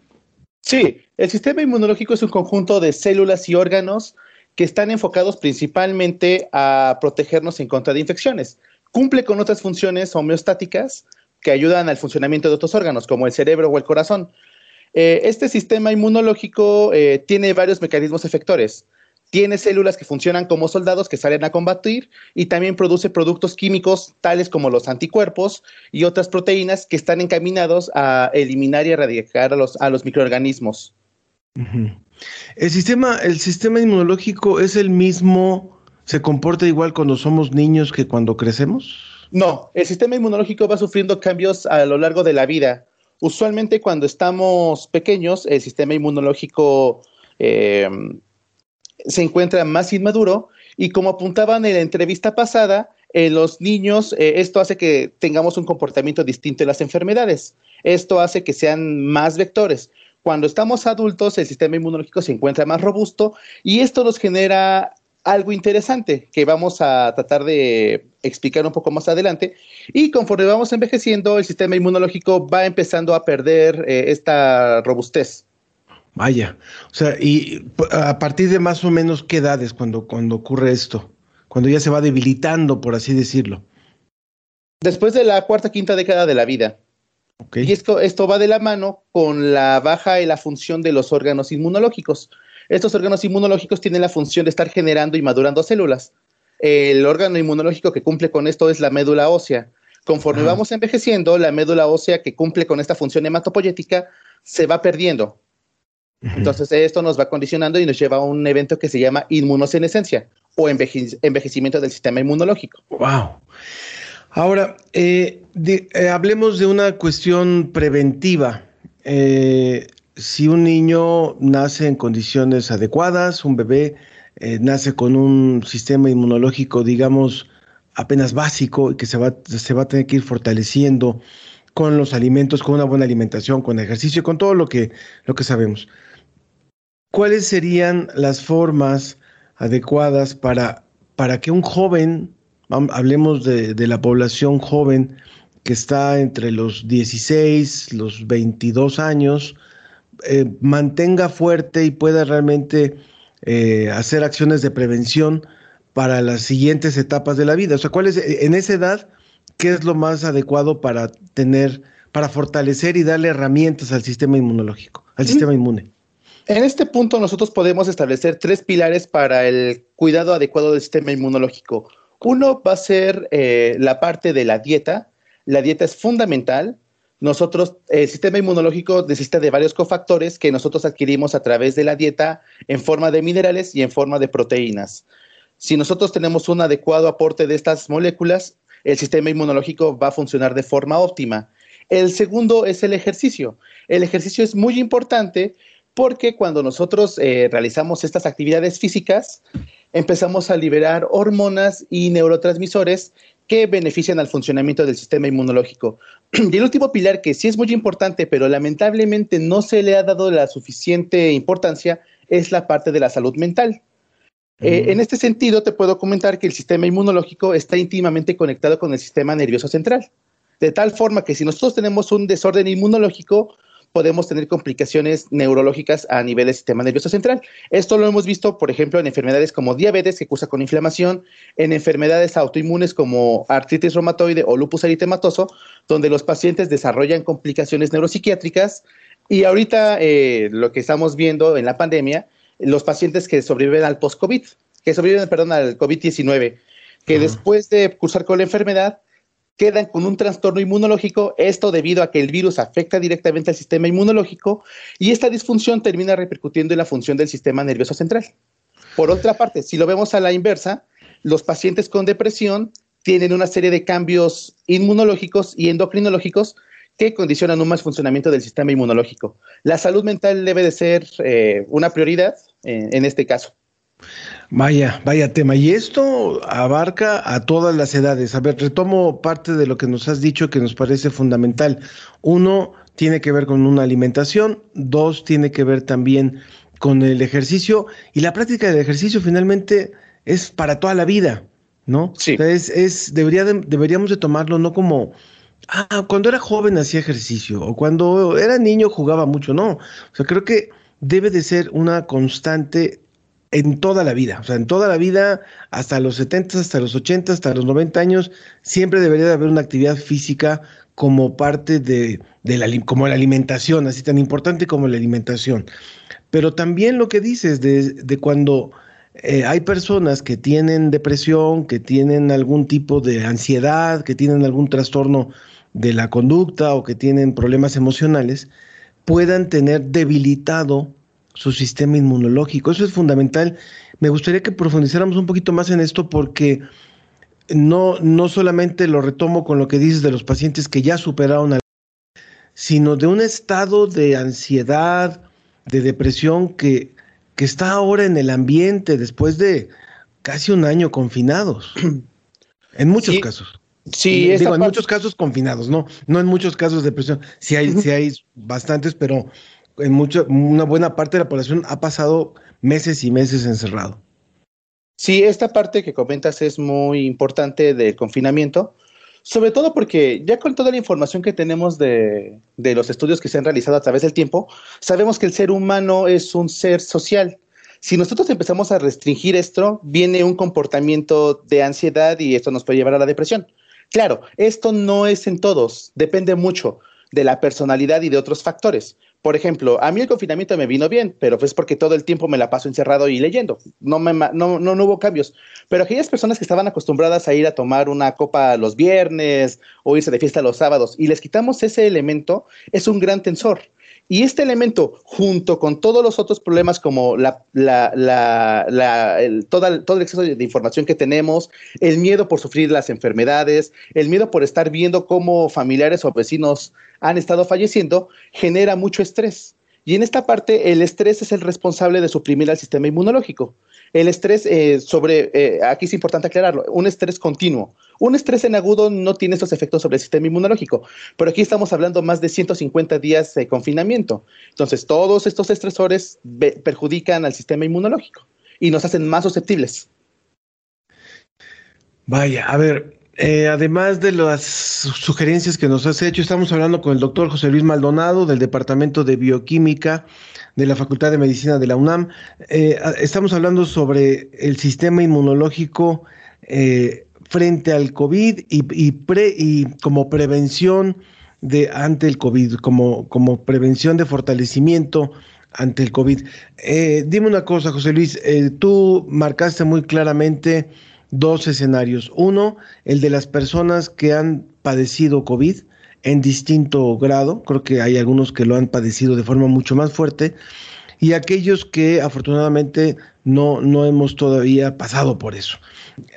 Speaker 10: Sí, el sistema inmunológico es un conjunto de células y órganos que están enfocados principalmente a protegernos en contra de infecciones. Cumple con otras funciones homeostáticas, que ayudan al funcionamiento de otros órganos, como el cerebro o el corazón. Eh, este sistema inmunológico eh, tiene varios mecanismos efectores. Tiene células que funcionan como soldados que salen a combatir y también produce productos químicos tales como los anticuerpos y otras proteínas que están encaminados a eliminar y erradicar a los, a los microorganismos.
Speaker 1: El sistema, el sistema inmunológico es el mismo, se comporta igual cuando somos niños que cuando crecemos.
Speaker 10: No, el sistema inmunológico va sufriendo cambios a lo largo de la vida. Usualmente cuando estamos pequeños, el sistema inmunológico eh, se encuentra más inmaduro y como apuntaban en la entrevista pasada, en los niños eh, esto hace que tengamos un comportamiento distinto en las enfermedades. Esto hace que sean más vectores. Cuando estamos adultos, el sistema inmunológico se encuentra más robusto y esto nos genera algo interesante que vamos a tratar de explicar un poco más adelante. Y conforme vamos envejeciendo, el sistema inmunológico va empezando a perder eh, esta robustez.
Speaker 1: Vaya, o sea, y a partir de más o menos qué edades cuando, cuando ocurre esto, cuando ya se va debilitando, por así decirlo.
Speaker 10: Después de la cuarta, quinta década de la vida. Y esto, esto va de la mano con la baja en la función de los órganos inmunológicos. Estos órganos inmunológicos tienen la función de estar generando y madurando células. El órgano inmunológico que cumple con esto es la médula ósea. Conforme vamos envejeciendo, la médula ósea que cumple con esta función hematopoyética se va perdiendo. Entonces, esto nos va condicionando y nos lleva a un evento que se llama inmunosenescencia o envejecimiento del sistema inmunológico.
Speaker 1: Wow. Ahora, eh, eh, hablemos de una cuestión preventiva. Eh, si un niño nace en condiciones adecuadas, un bebé eh, nace con un sistema inmunológico, digamos, apenas básico y que se va, se va a tener que ir fortaleciendo con los alimentos, con una buena alimentación, con ejercicio, con todo lo que, lo que sabemos. ¿Cuáles serían las formas adecuadas para, para que un joven, hablemos de, de la población joven que está entre los 16, los 22 años, eh, mantenga fuerte y pueda realmente eh, hacer acciones de prevención para las siguientes etapas de la vida. O sea, ¿cuál es, en esa edad, qué es lo más adecuado para tener, para fortalecer y darle herramientas al sistema inmunológico, al mm. sistema inmune?
Speaker 10: En este punto nosotros podemos establecer tres pilares para el cuidado adecuado del sistema inmunológico. Uno va a ser eh, la parte de la dieta. La dieta es fundamental nosotros, el sistema inmunológico necesita de varios cofactores que nosotros adquirimos a través de la dieta en forma de minerales y en forma de proteínas. Si nosotros tenemos un adecuado aporte de estas moléculas, el sistema inmunológico va a funcionar de forma óptima. El segundo es el ejercicio. El ejercicio es muy importante porque cuando nosotros eh, realizamos estas actividades físicas, empezamos a liberar hormonas y neurotransmisores que benefician al funcionamiento del sistema inmunológico. *clears throat* Y el último pilar que sí es muy importante, pero lamentablemente no se le ha dado la suficiente importancia, es la parte de la salud mental. Eh, en este sentido, te puedo comentar que el sistema inmunológico está íntimamente conectado con el sistema nervioso central, de tal forma que si nosotros tenemos un desorden inmunológico, podemos tener complicaciones neurológicas a nivel del sistema nervioso central. Esto lo hemos visto, por ejemplo, en enfermedades como diabetes, que cursa con inflamación, en enfermedades autoinmunes como artritis reumatoide o lupus eritematoso, donde los pacientes desarrollan complicaciones neuropsiquiátricas. Y ahorita eh, lo que estamos viendo en la pandemia, los pacientes que sobreviven al post-COVID, que sobreviven, perdón, al COVID-19, que después de cursar con la enfermedad, quedan con un trastorno inmunológico, esto debido a que el virus afecta directamente al sistema inmunológico y esta disfunción termina repercutiendo en la función del sistema nervioso central. Por otra parte, si lo vemos a la inversa, los pacientes con depresión tienen una serie de cambios inmunológicos y endocrinológicos que condicionan un más funcionamiento del sistema inmunológico. La salud mental debe de ser eh, una prioridad en este caso.
Speaker 1: Vaya, vaya tema. Y esto abarca a todas las edades. A ver, retomo parte de lo que nos has dicho que nos parece fundamental. Uno, tiene que ver con una alimentación. Dos, tiene que ver también con el ejercicio. Y la práctica del ejercicio finalmente es para toda la vida, ¿no?
Speaker 10: Sí.
Speaker 1: es, es, debería deberíamos de tomarlo no como, ah, cuando era joven hacía ejercicio o cuando era niño jugaba mucho, no. O sea, creo que debe de ser una constante en toda la vida, o sea, en toda la vida, hasta los 70, hasta los 80, hasta los 90 años, siempre debería de haber una actividad física como parte de, la, como la alimentación, así tan importante como la alimentación. Pero también lo que dices de, de cuando eh, hay personas que tienen depresión, que tienen algún tipo de ansiedad, que tienen algún trastorno de la conducta o que tienen problemas emocionales, puedan tener debilitado su sistema inmunológico. Eso es fundamental. Me gustaría que profundizáramos un poquito más en esto porque no, no solamente lo retomo con lo que dices de los pacientes que ya superaron al sino de un estado de ansiedad, de depresión que, que está ahora en el ambiente después de casi un año confinados. *clears throat* En muchos casos.
Speaker 10: Sí,
Speaker 1: digo, en muchos casos confinados, no, no en muchos casos de depresión. Sí hay, sí hay bastantes, pero en mucho, una buena parte de la población ha pasado meses y meses encerrado.
Speaker 10: Sí, esta parte que comentas es muy importante del confinamiento, sobre todo porque ya con toda la información que tenemos de, de, los estudios que se han realizado a través del tiempo, sabemos que el ser humano es un ser social. Si nosotros empezamos a restringir esto, viene un comportamiento de ansiedad y esto nos puede llevar a la depresión. Claro, esto no es en todos, depende mucho de la personalidad y de otros factores. Por ejemplo, a mí el confinamiento me vino bien, pero fue porque todo el tiempo me la paso encerrado y leyendo. No, me, no, no, no hubo cambios. Pero aquellas personas que estaban acostumbradas a ir a tomar una copa los viernes o irse de fiesta los sábados y les quitamos ese elemento, es un gran tensor. Y este elemento, junto con todos los otros problemas como la, la, la, el, todo el exceso de información que tenemos, el miedo por sufrir las enfermedades, el miedo por estar viendo cómo familiares o vecinos han estado falleciendo, genera mucho estrés. Y en esta parte, el estrés es el responsable de suprimir al sistema inmunológico. El estrés eh, sobre, eh, aquí es importante aclararlo, un estrés continuo. Un estrés en agudo no tiene estos efectos sobre el sistema inmunológico, pero aquí estamos hablando más de 150 días de confinamiento. Entonces, todos estos estresores perjudican al sistema inmunológico y nos hacen más susceptibles.
Speaker 1: Vaya, a ver, eh, además de las sugerencias que nos has hecho, estamos hablando con el doctor José Luis Maldonado del Departamento de Bioquímica de la Facultad de Medicina de la UNAM. Eh, estamos hablando sobre el sistema inmunológico eh, frente al COVID y, pre, y como prevención de ante el COVID, como, como prevención de fortalecimiento ante el COVID. Dime una cosa, José Luis, tú marcaste muy claramente dos escenarios. Uno, el de las personas que han padecido COVID, en distinto grado. Creo que hay algunos que lo han padecido de forma mucho más fuerte y aquellos que afortunadamente no, no hemos todavía pasado por eso,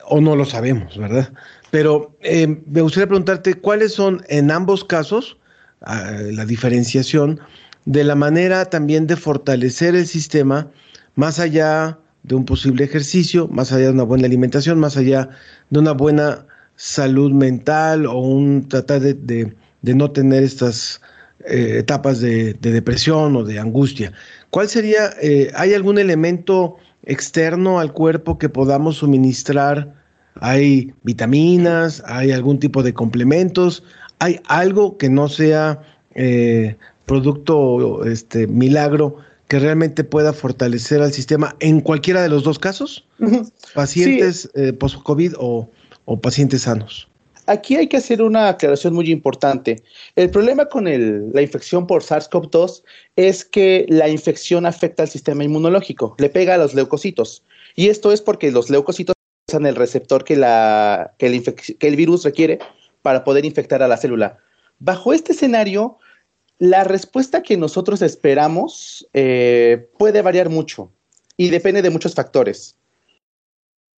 Speaker 1: o no lo sabemos, ¿verdad? Pero eh, me gustaría preguntarte cuáles son en ambos casos ah, la diferenciación de la manera también de fortalecer el sistema más allá un posible ejercicio, más allá de una buena alimentación, más allá de una buena salud mental o un tratar de, no tener estas eh, etapas de, depresión o de angustia. ¿Cuál sería, eh, hay algún elemento externo al cuerpo que podamos suministrar? ¿Hay vitaminas? ¿Hay algún tipo de complementos? ¿Hay algo que no sea eh, producto, este, milagro, que realmente pueda fortalecer al sistema en cualquiera de los dos casos? ¿Pacientes eh, post-COVID o, pacientes sanos?
Speaker 10: Aquí hay que hacer una aclaración muy importante. El problema con la infección por SARS-CoV-2 es que la infección afecta al sistema inmunológico, le pega a los leucocitos. Y esto es porque los leucocitos usan el receptor que, la, que, el, que el virus requiere para poder infectar a la célula. Bajo este escenario, la respuesta que nosotros esperamos eh, puede variar mucho y depende de muchos factores.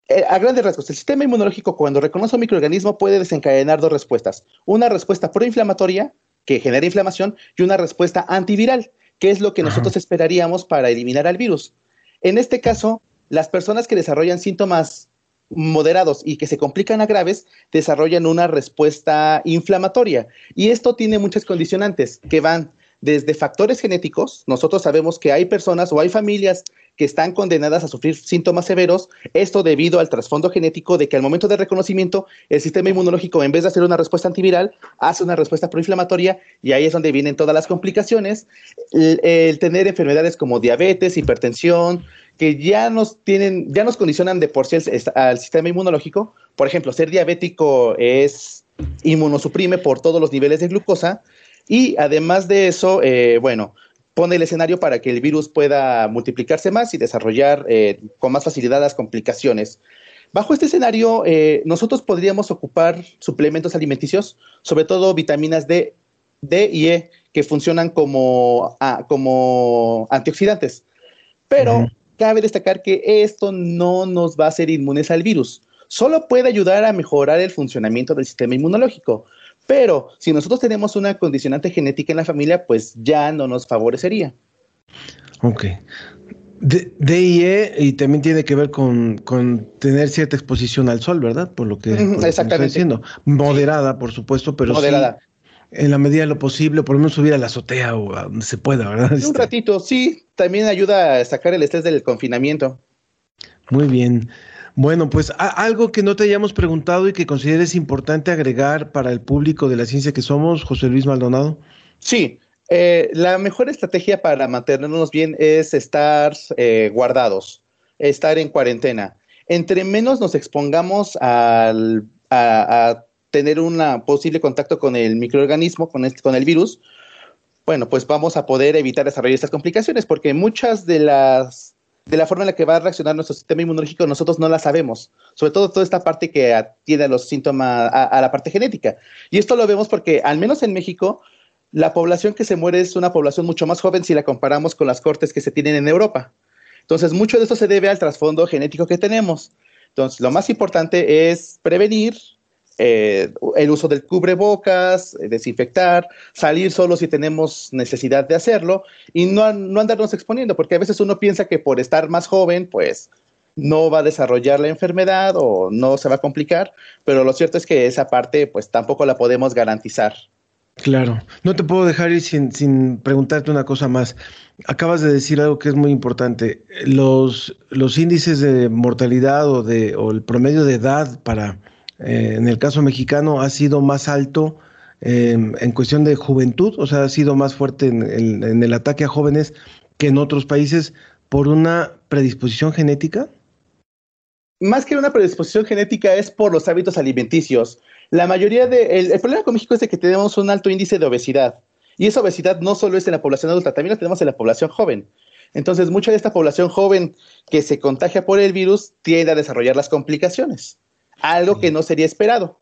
Speaker 10: Eh, a grandes rasgos, el sistema inmunológico cuando reconoce un microorganismo puede desencadenar dos respuestas. Una respuesta proinflamatoria, que genera inflamación, y una respuesta antiviral, que es lo que nosotros esperaríamos para eliminar al virus. En este caso, las personas que desarrollan síntomas moderados y que se complican a graves, desarrollan una respuesta inflamatoria. Y esto tiene muchas condicionantes que van desde factores genéticos. Nosotros sabemos que hay personas o hay familias que están condenadas a sufrir síntomas severos, esto debido al trasfondo genético de que al momento de reconocimiento el sistema inmunológico en vez de hacer una respuesta antiviral, hace una respuesta proinflamatoria y ahí es donde vienen todas las complicaciones, el, tener enfermedades como diabetes, hipertensión, que ya nos tienen, ya nos condicionan de por sí al sistema inmunológico. Por ejemplo, ser diabético es inmunosuprime por todos los niveles de glucosa. Y además de eso, eh, bueno, pone el escenario para que el virus pueda multiplicarse más y desarrollar eh, con más facilidad las complicaciones. Bajo este escenario, eh, nosotros podríamos ocupar suplementos alimenticios, sobre todo vitaminas D, D y E, que funcionan como, ah, como antioxidantes. Pero cabe destacar que esto no nos va a hacer inmunes al virus. Solo puede ayudar a mejorar el funcionamiento del sistema inmunológico. Pero si nosotros tenemos una condicionante genética en la familia, pues ya no nos favorecería.
Speaker 1: Ok. DIE y también tiene que ver con, tener cierta exposición al sol, ¿verdad? Por lo que,
Speaker 10: Exactamente.
Speaker 1: diciendo. Moderada, por supuesto, pero Moderada. En la medida de lo posible, por lo menos subir a la azotea o a donde se pueda, ¿verdad? Un
Speaker 10: este, ratito, sí. También ayuda a sacar el estrés del confinamiento.
Speaker 1: Muy bien. Bueno, pues algo que no te hayamos preguntado y que consideres importante agregar para el público de la ciencia que somos, José Luis Maldonado.
Speaker 10: Sí, eh, la mejor estrategia para mantenernos bien es estar eh, guardados, estar en cuarentena. Entre menos nos expongamos al, a, tener un posible contacto con el microorganismo, con, este, con el virus, bueno, pues vamos a poder evitar desarrollar estas complicaciones, porque muchas de las de la forma en la que va a reaccionar nuestro sistema inmunológico nosotros no la sabemos, sobre todo toda esta parte que atiende a los síntomas, a, la parte genética. Y esto lo vemos porque, al menos en México, la población que se muere es una población mucho más joven si la comparamos con las cortes que se tienen en Europa. Entonces, mucho de esto se debe al trasfondo genético que tenemos. Entonces, lo más importante es prevenir, eh, el uso del cubrebocas, eh, desinfectar, salir solo si tenemos necesidad de hacerlo y no, no andarnos exponiendo, porque a veces uno piensa que por estar más joven, pues no va a desarrollar la enfermedad o no se va a complicar, pero lo cierto es que esa parte pues tampoco la podemos garantizar.
Speaker 1: Claro, no te puedo dejar ir sin, sin preguntarte una cosa más. Acabas de decir algo que es muy importante. Los, los índices de mortalidad o, de, o el promedio de edad para eh, en el caso mexicano ha sido más alto em, en cuestión de juventud, o sea, ha sido más fuerte en el, ataque a jóvenes que en otros países por una predisposición genética?
Speaker 10: Más que una predisposición genética es por los hábitos alimenticios. La mayoría de el, problema con México es que tenemos un alto índice de obesidad y esa obesidad no solo es en la población adulta, también la tenemos en la población joven. Entonces, mucha de esta población joven que se contagia por el virus tiende a desarrollar las complicaciones algo que no sería esperado.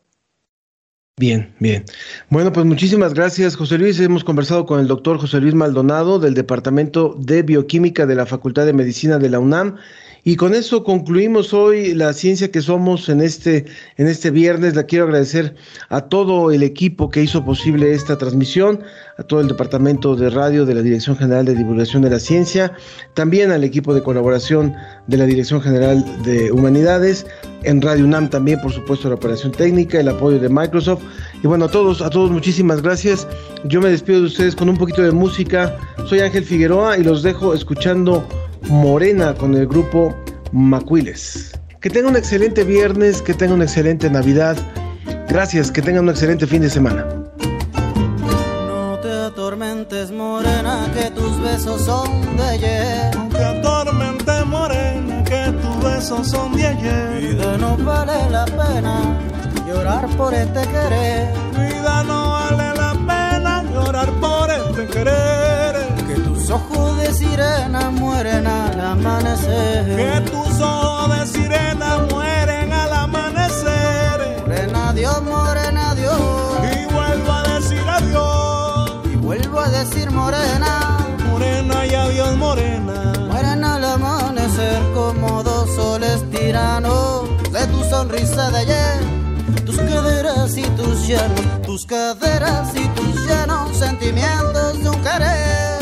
Speaker 1: Bien, bien. Bueno, pues muchísimas gracias, José Luis. Hemos conversado con el doctor José Luis Maldonado del Departamento de Bioquímica de la Facultad de Medicina de la UNAM y con eso concluimos hoy la ciencia que somos en este, en este viernes. La quiero agradecer a todo el equipo que hizo posible esta transmisión, a todo el departamento de radio de la Dirección General de Divulgación de la Ciencia, también al equipo de colaboración de la Dirección General de Humanidades, en Radio UNAM también, por supuesto, la operación técnica, el apoyo de Microsoft. Y bueno, a todos, a todos muchísimas gracias. Yo me despido de ustedes con un poquito de música. Soy Ángel Figueroa y los dejo escuchando Morena con el grupo Macuiles. Que tenga un excelente viernes, que tenga una excelente Navidad. Gracias, que tengan un excelente fin de semana.
Speaker 9: No te atormentes, morena, que tus besos son de ayer.
Speaker 11: No te atormentes, morena, que tus besos son de ayer.
Speaker 9: Vida no vale la pena llorar por este querer.
Speaker 11: Vida no vale la pena llorar por este querer
Speaker 9: ojos de sirena mueren al amanecer.
Speaker 11: Que tus ojos de sirena mueren al amanecer.
Speaker 9: Morena Dios, morena Dios.
Speaker 11: Y vuelvo a decir adiós.
Speaker 9: Y vuelvo a decir morena.
Speaker 11: Morena y adiós, morena.
Speaker 9: Mueren al amanecer como dos soles tiranos de tu sonrisa de ayer tus caderas y tus llanos, tus caderas y tus llanos, sentimientos de un querer.